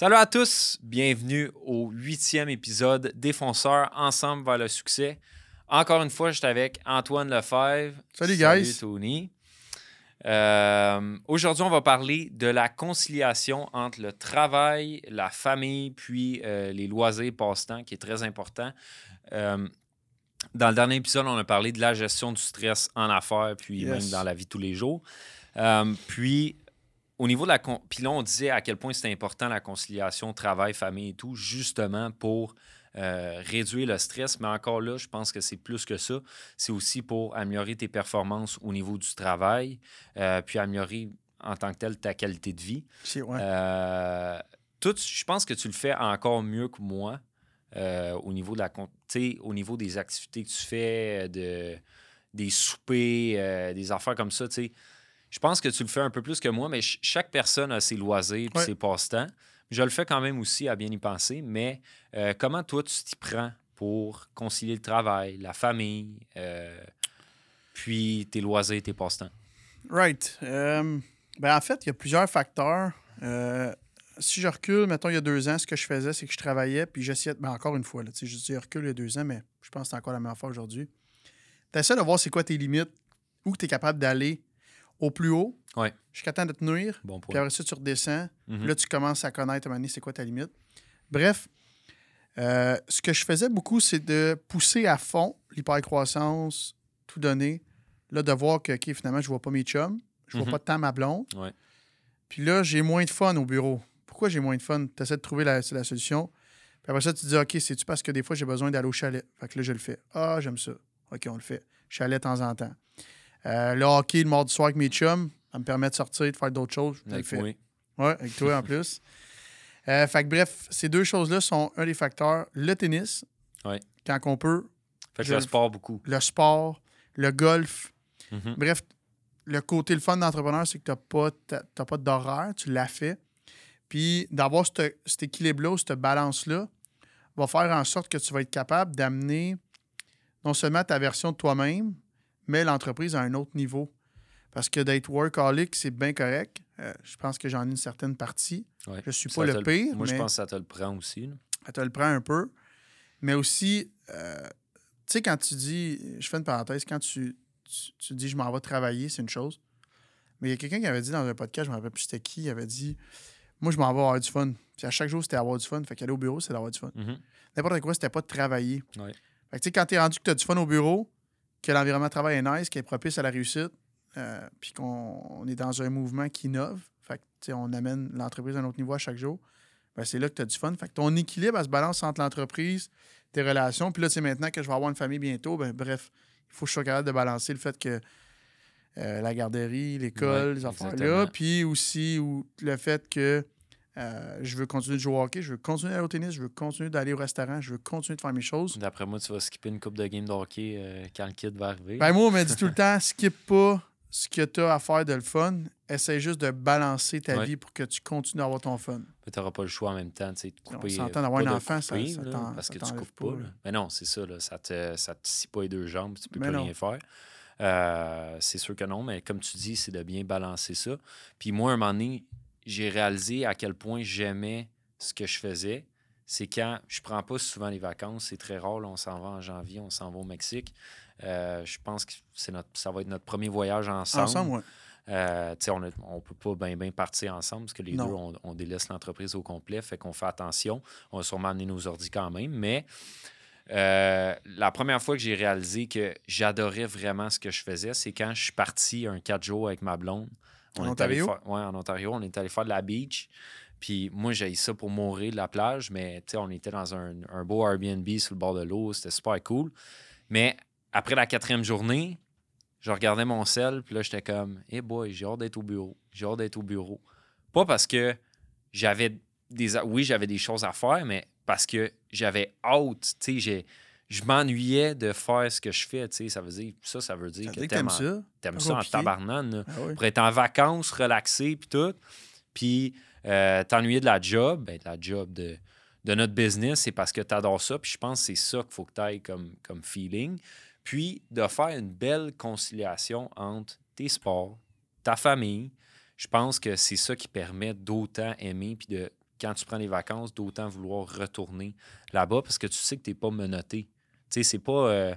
Salut à tous, bienvenue au huitième épisode Défenseurs ensemble vers le succès. Encore une fois, je suis avec Antoine Lefebvre. Salut, guys. Salut Tony. Euh, Aujourd'hui, on va parler de la conciliation entre le travail, la famille, puis euh, les loisirs passe-temps, qui est très important. Euh, dans le dernier épisode, on a parlé de la gestion du stress en affaires, puis Yes. même dans la vie de tous les jours. Puis, au niveau de la. con- Puis là, on disait à quel point c'était important la conciliation travail, famille et tout, justement pour euh, réduire le stress. Mais encore là, je pense que c'est plus que ça. C'est aussi pour améliorer tes performances au niveau du travail, euh, puis améliorer en tant que tel ta qualité de vie. Ouais. Euh, tout, je pense que tu le fais encore mieux que moi au niveau de la au niveau des activités que tu fais, de, des soupers, des affaires comme ça. tu sais. Je pense que tu le fais un peu plus que moi, mais ch- chaque personne a ses loisirs et Ouais. ses passe-temps. Je le fais quand même aussi à bien y penser, mais euh, comment toi tu t'y prends pour concilier le travail, la famille, euh, puis tes loisirs et tes passe-temps? Right. Euh, ben, en fait, il y a plusieurs facteurs. Si je recule, mettons, il y a deux ans, ce que je faisais, c'est que je travaillais, puis j'essayais. Ben, encore une fois, là, je dis recule il y a deux ans, mais je pense que c'est encore la même fois aujourd'hui. Tu essaies de voir c'est quoi tes limites, où tu es capable d'aller au plus haut, Ouais. jusqu'à temps de te nuire, Bon puis après ça, tu redescends. Mhm. Là, tu commences à connaître à un c'est quoi ta limite. Bref, euh, ce que je faisais beaucoup, c'est de pousser à fond l'hypercroissance, tout donner. Là, de voir que, OK, finalement, je vois pas mes chums, je vois Mhm. pas tant ma blonde. Ouais. Puis là, j'ai moins de fun au bureau. Pourquoi j'ai moins de fun? Tu essaies de trouver la solution. Puis après ça, tu te dis, OK, c'est-tu parce que des fois, j'ai besoin d'aller au chalet? Fait que là, je le fais. Ah, j'aime ça. OK, on le fait. Chalet de temps en temps. Euh, le hockey, le mardi soir avec mes chums, ça me permet de sortir, de faire d'autres choses. Avec. Oui, avec toi en plus. Euh, fait que bref, ces deux choses-là sont un des facteurs. Le tennis, Ouais. quand on peut, Fait que Je le sport beaucoup. le sport, le golf. Mhm. Bref, le côté le fun d'entrepreneur, c'est que tu n'as pas, pas d'horaire, tu l'as fait. Puis d'avoir ce- cet équilibre-là, cette balance-là, va faire en sorte que tu vas être capable d'amener non seulement ta version de toi-même, mais l'entreprise à un autre niveau. Parce que d'être workaholic, c'est bien correct. Euh, je pense que j'en ai une certaine partie. Ouais. Je suis Ça pas le pire, Moi, je pense que ça te le prend aussi. là. elle te le prend un peu. Mais aussi, euh, tu sais, quand tu dis, je fais une parenthèse, quand tu, tu, tu dis je m'en vais travailler, c'est une chose. Mais il y a quelqu'un qui avait dit dans un podcast, je ne me rappelle plus c'était qui, il avait dit Moi, je m'en vais avoir du fun. Puis à chaque jour, c'était avoir du fun. Fait qu'aller au bureau, c'est d'avoir du fun. Mhm. N'importe quoi, c'était pas de travailler. Ouais. Fait que tu sais, quand tu es rendu que tu as du fun au bureau, que l'environnement de travail est nice, qui est propice à la réussite, euh, puis qu'on on est dans un mouvement qui innove, fait que, tu sais, on amène l'entreprise à un autre niveau à chaque jour, ben, c'est là que tu as du fun. Fait que ton équilibre, elle se balance entre l'entreprise, tes relations. Puis là, tu sais, maintenant que je vais avoir une famille bientôt, ben, bref, il faut que je sois capable de balancer le fait que euh, la garderie, l'école, Ouais, les affaires-là. exactement. Puis aussi ou, le fait que euh, je veux continuer de jouer au hockey, je veux continuer d'aller au tennis, je veux continuer d'aller au restaurant, je veux continuer de faire mes choses. D'après moi, tu vas skipper une coupe de game de hockey euh, quand le kid va arriver. Ben, moi, on m'a dit tout le temps, skip pas ce que tu as à faire de le fun. Essaye juste de balancer ta Ouais. vie pour que tu continues d'avoir ton fun. tu n'auras pas le choix en même temps. tu sais, de On couper, s'entend euh, d'avoir un enfant, ça- couper, ça là, t'en- parce ça que tu coupes pas. Mais non, c'est ça. Là, ça te, ça te scie pas les deux jambes. Tu peux Mais plus non. rien faire. Euh, c'est sûr que non, mais comme tu dis, c'est de bien balancer ça. Puis moi, un moment donné, j'ai réalisé à quel point j'aimais ce que je faisais. C'est quand je prends pas souvent les vacances, c'est très rare. là, on s'en va en janvier, on s'en va au Mexique. Euh, je pense que c'est notre, ça va être notre premier voyage ensemble. Ensemble, ouais. Euh, on ne on peut pas bien ben partir ensemble parce que les Non. deux, on, on délaisse l'entreprise au complet, fait qu'on fait attention. On va sûrement amener nos ordi quand même, mais euh, la première fois que j'ai réalisé que j'adorais vraiment ce que je faisais, c'est quand je suis parti un quatre jours avec ma blonde. En est allé Ontario? faire- ouais, en Ontario. On est allé faire de la beach. Puis moi, j'ai ça pour mourir de la plage, mais tu sais, on était dans un, un beau Airbnb sur le bord de l'eau. C'était super cool. Mais après la quatrième journée, je regardais mon sel, puis là, j'étais comme, hey boy, j'ai hâte d'être au bureau. J'ai hâte d'être au bureau. Pas parce que j'avais des. Oui, j'avais des choses à faire, mais parce que j'avais hâte. Tu sais, j'ai- je m'ennuyais de faire ce que je fais. Tu sais, ça veut dire, ça, ça veut dire Ça que t'aimes ça. t'aimes ça en tabarnane. Ah oui. pour être en vacances, relaxé, puis tout. Puis euh, t'ennuyer de la job, ben, de la job de, de notre business, c'est parce que tu adores ça. Puis je pense que c'est ça qu'il faut que tu ailles comme, comme feeling. Puis de faire une belle conciliation entre tes sports, ta famille. Je pense que c'est ça qui permet d'autant aimer puis de quand tu prends les vacances, d'autant vouloir retourner là-bas parce que tu sais que tu n'es pas menotté. Tu sais, c'est pas. euh,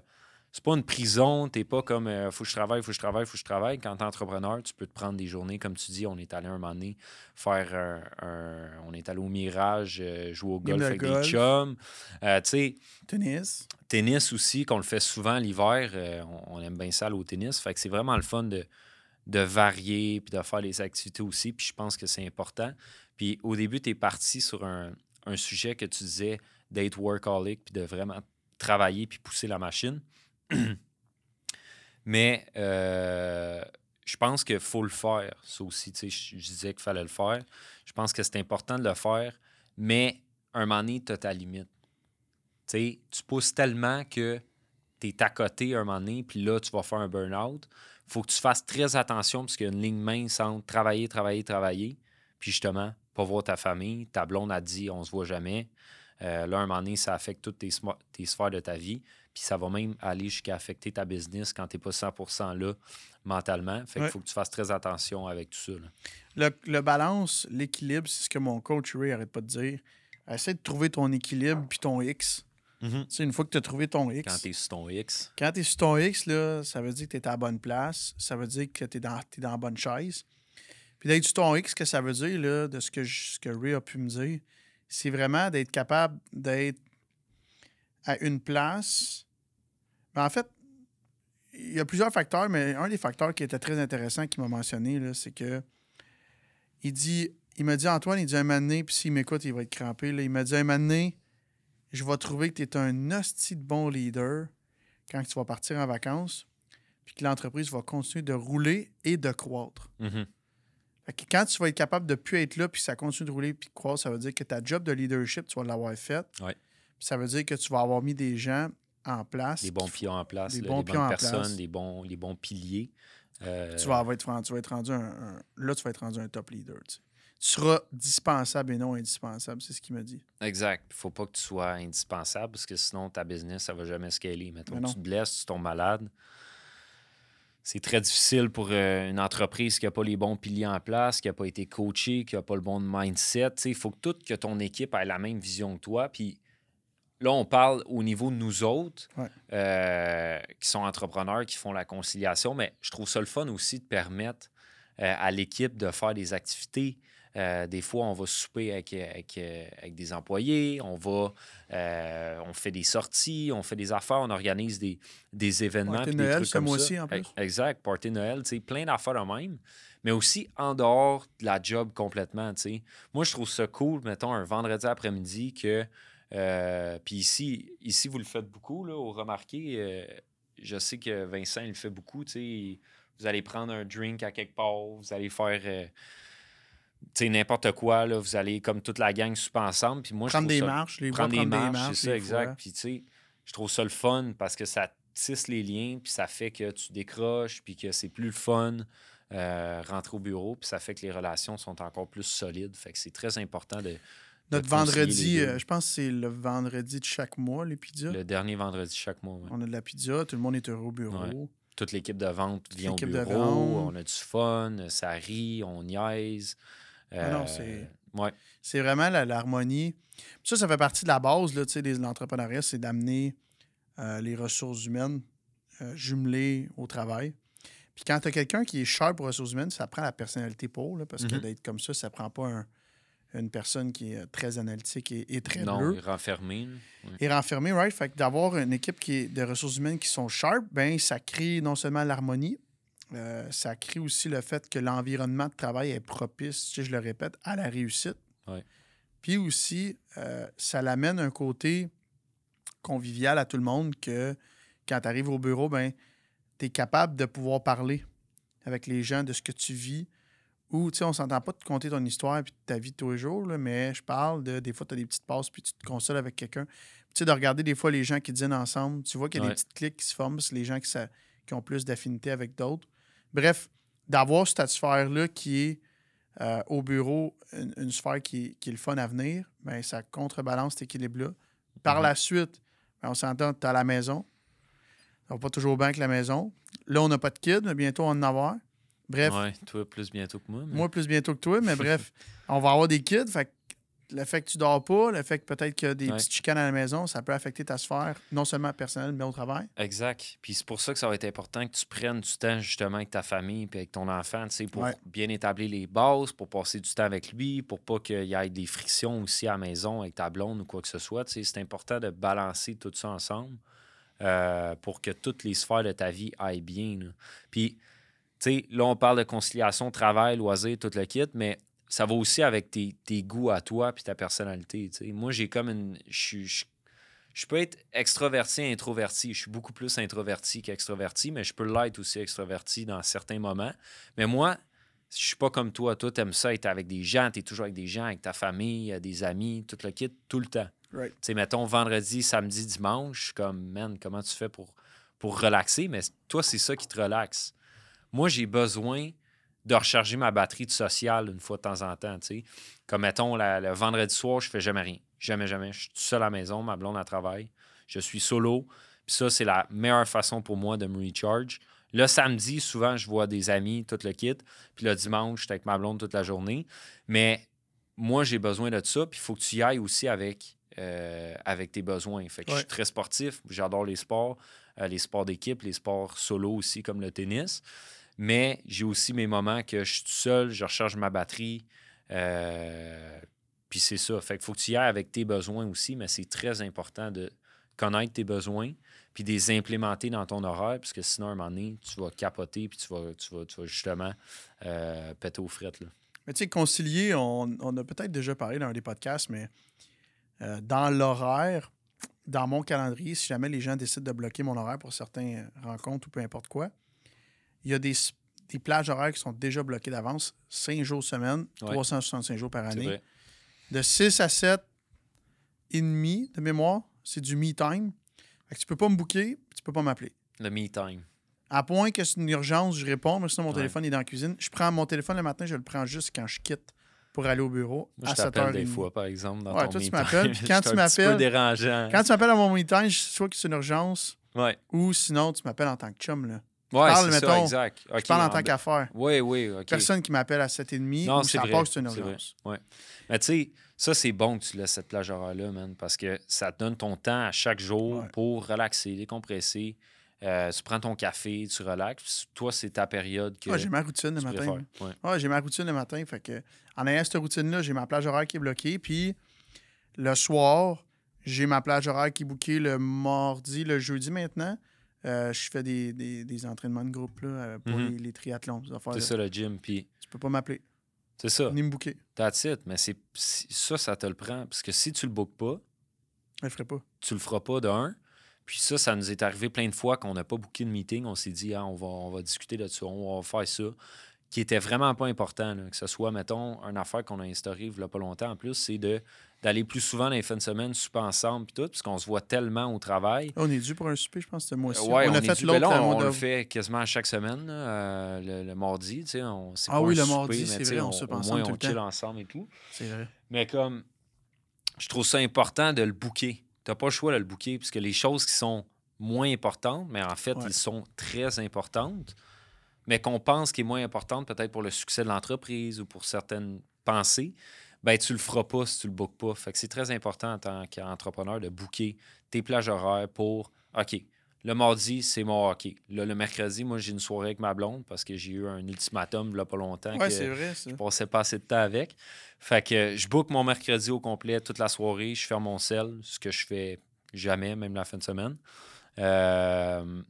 c'est pas une prison, t'es pas comme euh, faut que je travaille, faut que je travaille, faut que je travaille. Quand t'es entrepreneur, tu peux te prendre des journées, comme tu dis, on est allé un moment donné faire un, un- on est allé au Mirage, euh, jouer au golf avec golf. des chums. Euh, tu sais, Tennis. tennis aussi, qu'on le fait souvent l'hiver, on, on aime bien ça aller au tennis. Fait que c'est vraiment le fun de, de varier puis de faire les activités aussi. Puis je pense que c'est important. Puis au début, tu es parti sur un, un sujet que tu disais d'être workaholic puis de vraiment travailler puis pousser la machine. Mais euh, je pense qu'il faut le faire, ça aussi. Je, je disais qu'il fallait le faire. Je pense que c'est important de le faire, mais un moment donné, tu as ta limite. Tu pousses tellement que tu es à côté un moment donné, puis là, tu vas faire un burn-out. faut que tu fasses très attention parce qu'il y a une ligne mince entre travailler, travailler, travailler, puis justement, pas voir ta famille. Ta blonde a dit on se voit jamais. Euh, là, un moment donné, ça affecte toutes tes, sphères de ta vie. Puis ça va même aller jusqu'à affecter ta business quand tu n'es pas 100% là mentalement. Fait qu'il Ouais. faut que tu fasses très attention avec tout ça. là. Le, le balance, l'équilibre, c'est ce que mon coach Ray arrête pas de dire. Essaie de trouver ton équilibre puis ton X. Tu sais, une fois que tu as trouvé ton X, Quand tu es sur ton X. quand tu es sur ton X, là, ça veut dire que tu es à la bonne place. Ça veut dire que tu es dans, t'es dans la bonne chaise. Puis d'être sur ton X, ce que ça veut dire, là, de ce que, je- ce que Ray a pu me dire, c'est vraiment d'être capable d'être à une place. Ben, en fait, il y a plusieurs facteurs, mais un des facteurs qui était très intéressant qu'il m'a mentionné, c'est que il dit, il m'a dit Antoine, il dit un donné, puis s'il m'écoute, il va être crampé. là. il m'a dit un donné, je vais trouver que tu es un hostie de bon leader quand tu vas partir en vacances, puis que l'entreprise va continuer de rouler et de croître. Mhm. Fait que quand tu vas être capable de plus être là, puis ça continue de rouler puis de croître, ça veut dire que ta job de leadership, tu vas l'avoir fait. Ouais. Puis ça veut dire que tu vas avoir mis des gens en place. Les bons pions en place, Des là, bons les bonnes personnes, les bons, les bons piliers. Euh, Tu vas, être, tu vas être rendu un, un- Là, tu vas être rendu un top leader. tu sais. Tu seras dispensable et non indispensable, c'est ce qu'il m'a dit. Exact. Il faut pas que tu sois indispensable parce que sinon, ta business, ça va jamais scaler. Mettons, tu te blesses, tu tombes malade. C'est très difficile pour euh, une entreprise qui n'a pas les bons piliers en place, qui n'a pas été coachée, qui n'a pas le bon mindset. Il faut que toute que ton équipe ait la même vision que toi. Puis là, on parle au niveau de nous autres Ouais. euh, qui sont entrepreneurs, qui font la conciliation, mais je trouve ça le fun aussi de permettre euh, à l'équipe de faire des activités. Euh, des fois, on va souper avec, avec, euh, avec des employés, on va, euh, on fait des sorties, on fait des affaires, on organise des, des événements. Party de des Noël, trucs comme ça. mois-ci, en plus. E- Exact, party Noël, plein d'affaires de même, mais aussi en dehors de la job complètement, tu sais. Moi, je trouve ça cool, mettons, un vendredi après-midi que. euh, Puis ici, ici, vous le faites beaucoup, là, au remarqué. je sais que Vincent, il le fait beaucoup, tu sais. Vous allez prendre un drink à quelque part, vous allez faire. Tu sais, n'importe quoi, là, vous allez comme toute la gang souper ensemble. Puis moi, je Prendre trouve des ça- marches, les prendre des prendre marches, c'est ça, des exact. fois. Puis tu sais, je trouve ça le fun parce que ça tisse les liens, puis ça fait que tu décroches, puis que c'est plus le fun euh, rentrer au bureau, puis ça fait que les relations sont encore plus solides. Fait que c'est très important de. Notre de vendredi, euh, je pense que c'est le vendredi de chaque mois, les pizzas. Le dernier vendredi chaque mois. ouais. On a de la pizza, tout le monde est heureux au bureau. Toute l'équipe de vente vient au de bureau, on a du fun, ça rit, on niaise. Ah non, Euh, c'est- Ouais, C'est vraiment l'harmonie. Ça, ça fait partie de la base là, de l'entrepreneuriat, c'est d'amener euh, les ressources humaines euh, jumelées au travail. Puis quand tu as quelqu'un qui est sharp aux ressources humaines, ça prend la personnalité pour, là, parce que Mhm. d'être comme ça, ça prend pas un- une personne qui est très analytique et, et très non, bleue. il est renfermé. là. Ouais. Et renfermé, right? Fait que d'avoir une équipe qui est de ressources humaines qui sont sharp, ben ça crée non seulement l'harmonie, euh, ça crée aussi le fait que l'environnement de travail est propice, tu sais, je le répète, à la réussite. Ouais. Puis aussi, euh, ça l'amène un côté convivial à tout le monde que quand tu arrives au bureau, ben, tu es capable de pouvoir parler avec les gens de ce que tu vis. Ou, tu sais, on s'entend pas de te conter ton histoire et ta vie de tous les jours, là, mais je parle de des fois, tu as des petites passes puis tu te consoles avec quelqu'un. Tu sais, de regarder des fois les gens qui dînent ensemble. Tu vois qu'il y a Ouais. des petites clics qui se forment, c'est les gens qui, qui ont plus d'affinité avec d'autres. Bref, d'avoir cette sphère-là qui est euh, au bureau, une, une sphère qui, est- qui est le fun à venir, ben, ça contrebalance cet équilibre-là. Par Mhm. la suite, ben, on s'entend, tu à la maison. Ça va pas toujours bien avec la maison. Là, on n'a pas de kids, mais bientôt on en avoir. Bref, Ouais, toi plus bientôt que moi. mais- moi plus bientôt que toi, mais bref, on va avoir des kids. Fait que le fait que tu dors pas, le fait que peut-être qu'il y a des Ouais. petites chicanes à la maison, ça peut affecter ta sphère, non seulement personnelle, mais au travail. Exact. Puis c'est pour ça que ça va être important que tu prennes du temps justement avec ta famille puis avec ton enfant, tu sais, pour Ouais. bien établir les bases, pour passer du temps avec lui, pour pas qu'il y ait des frictions aussi à la maison avec ta blonde ou quoi que ce soit. Tu sais, c'est important de balancer tout ça ensemble euh, pour que toutes les sphères de ta vie aillent bien. là. Puis, tu sais, là, on parle de conciliation, travail, loisir, tout le kit, mais ça va aussi avec tes, tes goûts à toi puis ta personnalité. Moi, j'ai comme une. Je suis- je je peux être extraverti et introverti. Je suis beaucoup plus introverti qu'extroverti, mais je peux l'être aussi extraverti dans certains moments. Mais moi, je suis pas comme toi. Toi, t'aimes ça être avec des gens, t'es toujours avec des gens, avec ta famille, euh, des amis, tout le kit, tout le temps. Right. Tu sais, mettons, vendredi, samedi, dimanche, je suis comme, man, comment tu fais pour, pour relaxer? Mais toi, c'est ça qui te relaxe. Moi, j'ai besoin de recharger ma batterie de social une fois de temps en temps, tu sais. Comme, mettons, la- le vendredi soir, je fais jamais rien. Jamais, jamais. Je suis tout seul à la maison, ma blonde, elle travaille. Je suis solo. Puis ça, c'est la meilleure façon pour moi de me recharge. Le samedi, souvent, je vois des amis, tout le kit. Puis le dimanche, je suis avec ma blonde toute la journée. Mais moi, j'ai besoin de ça. Puis il faut que tu y ailles aussi avec, euh, avec tes besoins. Fait que je suis très sportif. J'adore les sports, euh, les sports d'équipe, les sports solo aussi, comme le tennis. Mais j'ai aussi mes moments que je suis tout seul, je recharge ma batterie. euh, puis c'est ça. Fait qu'il faut que tu y ailles avec tes besoins aussi, mais c'est très important de connaître tes besoins puis de les implémenter dans ton horaire, parce que sinon, à un moment donné, tu vas capoter puis tu vas, tu vas, justement euh, péter aux frettes. Là. Mais tu sais, concilier, on, on a peut-être déjà parlé dans un des podcasts, mais euh, dans l'horaire, dans mon calendrier, si jamais les gens décident de bloquer mon horaire pour certaines rencontres ou peu importe quoi, il y a des, des plages horaires qui sont déjà bloquées d'avance, 5 jours semaine, Ouais. 365 jours par année. vrai. De 6 à 7 et demi de mémoire, c'est du me time. Fait que tu peux pas me booker, tu peux pas m'appeler. Le me time. À point que c'est une urgence, je réponds, mais sinon mon Ouais. téléphone est dans la cuisine. Je prends mon téléphone le matin, je le prends juste quand je quitte pour aller au bureau Moi, à je 7 t'appelle h des fois, par exemple, dans Ouais, ton toi, tu m'appelles, quand tu m'appelles- dérangeant. Quand tu m'appelles à mon me time, je- soit que c'est une urgence Ouais, ou sinon tu m'appelles en tant que chum. Là. Ouais parle, ça, mettons. Je parle en tant qu'affaire. Oui, oui, OK. Personne qui m'appelle à 7h30 Non, ou c'est ça vrai, c'est une vrai. urgence. Ouais. Mais tu sais, ça, c'est bon que tu laisses cette plage horaire-là, man, parce que ça te donne ton temps à chaque jour Ouais. pour relaxer, décompresser. Euh, tu prends ton café, tu relaxes. Toi, c'est ta période que Ouais, j'ai ma routine le matin. Ouais, j'ai ma routine le matin. Fait que, en ayant cette routine-là, j'ai ma plage horaire qui est bloquée. Puis le soir, j'ai ma plage horaire qui est bookée le mardi, le jeudi maintenant. Euh, je fais des, des, des entraînements de groupe là, euh, pour Mhm. les, les triathlons. C'est ça, le gym. Puis Tu peux pas m'appeler, c'est ça. ni me booker. That's it. Mais c'est ça, ça te le prend. Parce que si tu le bookes pas, Je le ferai pas. tu le feras pas de un. Puis ça, ça nous est arrivé plein de fois qu'on n'a pas booké de meeting. On s'est dit, ah, on, va, on va discuter de ça, on va faire ça. Qui était vraiment pas important. là. Que ce soit, mettons, une affaire qu'on a instaurée il y a pas longtemps en plus, c'est de d'aller plus souvent dans les fins de semaine, souper ensemble, puis tout, parce qu'on se voit tellement au travail. On est dû pour un souper, je pense, ce mois-ci. Ouais, on, on, a fait l'autre ben on, on le fait quasiment à chaque semaine, euh, le, le mardi. tu sais, On, Ah pas oui, un le souper, mardi, c'est vrai, on on, soupe ensemble moins, tout on le temps. chill ensemble et tout. C'est vrai. Mais comme, je trouve ça important de le booker. Tu n'as pas le choix de le booker, puisque les choses qui sont moins importantes, mais en fait, Ouais. ils sont très importantes, mais qu'on pense qui est moins importante peut-être pour le succès de l'entreprise ou pour certaines pensées, ben tu le feras pas si tu le bookes pas. Fait que c'est très important en tant qu'entrepreneur de booker tes plages horaires pour OK. Le mardi, c'est mon hockey. Là, le mercredi, moi, j'ai une soirée avec ma blonde parce que j'ai eu un ultimatum là pas longtemps. Ouais, c'est vrai, ça. je passais pas assez de temps avec. Fait que je book mon mercredi au complet toute la soirée. Je ferme mon sel, ce que je fais jamais, même la fin de semaine. Euh,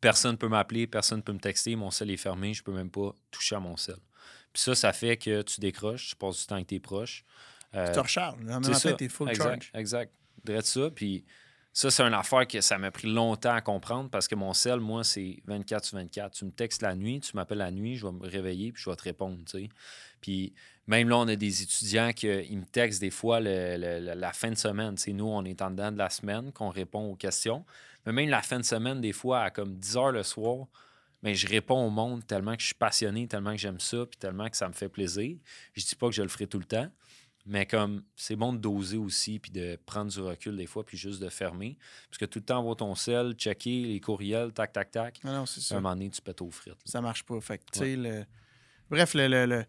personne ne peut m'appeler, personne ne peut me texter. Mon sel est fermé. Je peux même pas toucher à mon sel. Puis ça, ça fait que tu décroches, tu passes du temps avec tes proches. Euh, Tu te recharges. Lendemain ça. matin, t'es full exact, charge. Exact. Drette ça. Puis ça, c'est une affaire que ça m'a pris longtemps à comprendre parce que mon sel, moi, c'est 24 sur 24. Tu me textes la nuit, tu m'appelles la nuit, je vais me réveiller puis je vais te répondre, tu. Puis même là, on a des étudiants qui me textent des fois le- le- le- la fin de semaine. Tu sais, nous, on est en dedans de la semaine qu'on répond aux questions. Mais même la fin de semaine, des fois, à comme 10 heures le soir, mais je réponds au monde tellement que je suis passionné, tellement que j'aime ça, puis tellement que ça me fait plaisir. Je dis pas que je le ferai tout le temps, mais comme c'est bon de doser aussi, puis de prendre du recul des fois, puis juste de fermer. Parce que tout le temps, avoir ton sel, checker les courriels, tac, tac, tac. Non, non, c'est À ça. un moment donné, tu pètes aux frites. là. Ça marche pas. Fait que, le... Bref, le, le, le,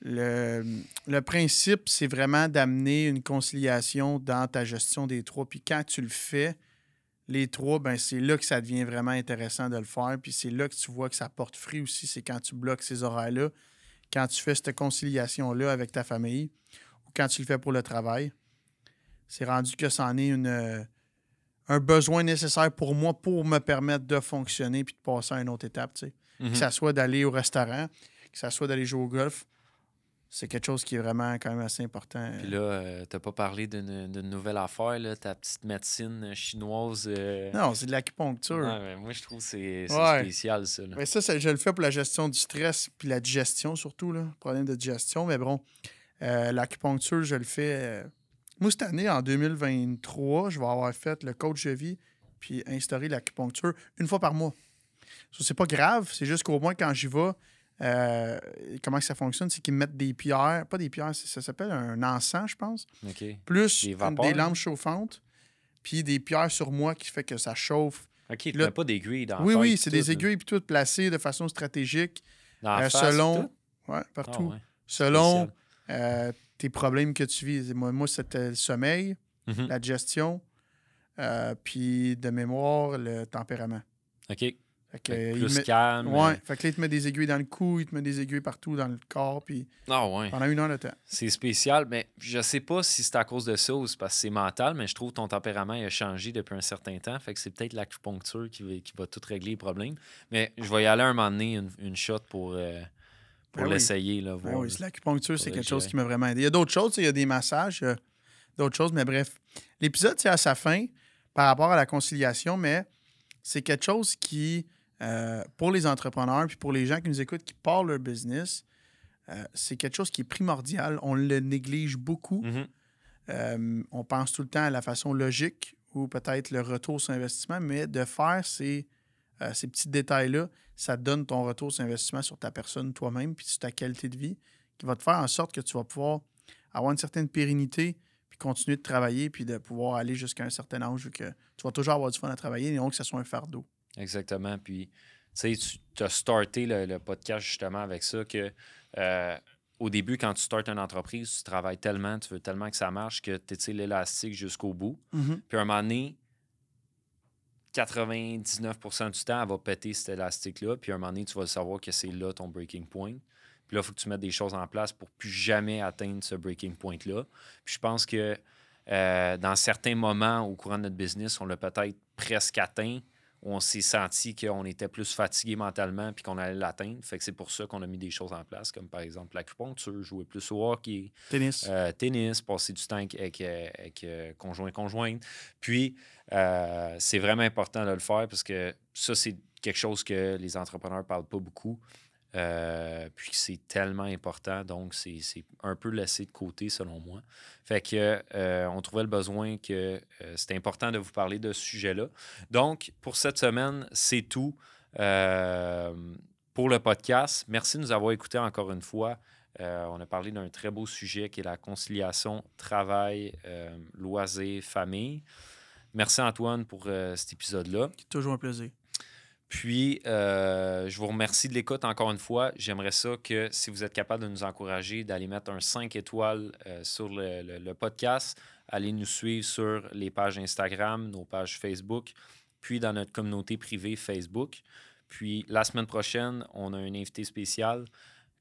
le, le principe, c'est vraiment d'amener une conciliation dans ta gestion des trois. Puis quand tu le fais, les trois, ben c'est là que ça devient vraiment intéressant de le faire. Puis c'est là que tu vois que ça porte fruit aussi. C'est quand tu bloques ces horaires-là, quand tu fais cette conciliation-là avec ta famille ou quand tu le fais pour le travail. C'est rendu que c'en est une, euh, un besoin nécessaire pour moi pour me permettre de fonctionner puis de passer à une autre étape. Que ça soit d'aller au restaurant, que ça soit d'aller jouer au golf. C'est quelque chose qui est vraiment quand même assez important. Puis là, euh, t'as pas parlé d'une nouvelle affaire, là, ta petite médecine euh, chinoise. euh, Non, c'est de l'acupuncture. moi, je trouve que c'est Ouais. spécial, ça. là. Mais ça, ça, je le fais pour la gestion du stress puis la digestion surtout, là, problème de digestion. Mais bon, euh, l'acupuncture, je le fais. euh, Moi, cette année, en 2023, je vais avoir fait le coach de vie puis instaurer l'acupuncture une fois par mois. Ça, c'est pas grave, c'est juste qu'au moins, quand j'y vais, euh, comment que ça fonctionne, c'est qu'ils me mettent des pierres, pas des pierres, ça s'appelle un encens, je pense, plus Des lampes chauffantes, puis des pierres sur moi qui fait que ça chauffe. OK, tu mets pas d'aiguilles dans oui, oui, c'est des aiguilles puis tout placées de façon stratégique. Dans la Euh, face, selon, tout? ouais, Ah, partout. ouais. Selon euh, tes problèmes que tu vis. Moi, moi c'était le sommeil, Mhm. la digestion, puis de mémoire, le tempérament. OK. Fait que, Fait que il plus met- calme. Ouais, fait que là, il te met des aiguilles dans le cou, il te met des aiguilles partout dans le corps, puis Ah, ouais. pendant une heure de temps. C'est spécial, mais je sais pas si c'est à cause de ça ou c'est parce que c'est mental, mais je trouve que ton tempérament il a changé depuis un certain temps. Fait que c'est peut-être l'acupuncture qui va, qui va tout régler les problèmes. Mais je vais y aller un moment donné, une, une shot pour, euh, pour Ben oui. l'essayer. Ben oui, là. c'est l'acupuncture, c'est quelque que chose qui m'a vraiment aidé. Il y a d'autres choses, il y a des massages, il y a d'autres choses, mais bref. L'épisode, c'est à sa fin par rapport à la conciliation, mais c'est quelque chose qui, euh, pour les entrepreneurs puis pour les gens qui nous écoutent, qui parlent leur business, euh, c'est quelque chose qui est primordial. On le néglige beaucoup. Mhm. Euh, on pense tout le temps à la façon logique ou peut-être le retour sur investissement, mais de faire ces, ces petits détails-là, ça donne ton retour sur investissement sur ta personne toi-même puis sur ta qualité de vie qui va te faire en sorte que tu vas pouvoir avoir une certaine pérennité puis continuer de travailler puis de pouvoir aller jusqu'à un certain âge vu que tu vas toujours avoir du fun à travailler et non que ce soit un fardeau. Exactement. Puis, tu sais, tu as starté le, le podcast justement avec ça que euh, au début, quand tu startes une entreprise, tu travailles tellement, tu veux tellement que ça marche que tu étires l'élastique jusqu'au bout. Puis à un moment donné, 99% du temps, elle va péter cet élastique-là. Puis à un moment donné, tu vas savoir que c'est là ton breaking point. Puis là, il faut que tu mettes des choses en place pour plus jamais atteindre ce breaking point-là. Puis je pense que euh, dans certains moments au courant de notre business, on l'a peut-être presque atteint, on s'est senti qu'on était plus fatigué mentalement puis qu'on allait l'atteindre. Fait que c'est pour ça qu'on a mis des choses en place, comme par exemple l'acupuncture, jouer plus au hockey, Tennis. euh, tennis, passer du temps avec, avec, euh, avec, euh, conjoint conjointe. Puis, euh, c'est vraiment important de le faire parce que ça, c'est quelque chose que les entrepreneurs ne parlent pas beaucoup. Euh, puis c'est tellement important, donc c'est c'est un peu laissé de côté selon moi. Fait que euh, on trouvait le besoin que euh, c'était important de vous parler de ce sujet-là. Donc, pour cette semaine, c'est tout euh, pour le podcast. Merci de nous avoir écoutés encore une fois. On a parlé d'un très beau sujet qui est la conciliation travail, loisirs, famille. Merci Antoine pour cet épisode-là. Toujours un plaisir. Puis, euh, je vous remercie de l'écoute encore une fois. J'aimerais ça que si vous êtes capable de nous encourager, d'aller mettre un 5 étoiles euh, sur le, le- le podcast, allez nous suivre sur les pages Instagram, nos pages Facebook, puis dans notre communauté privée Facebook. Puis, la semaine prochaine, on a un invité spécial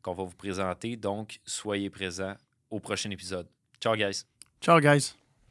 qu'on va vous présenter. Donc, soyez présents au prochain épisode. Ciao, guys! Ciao, guys.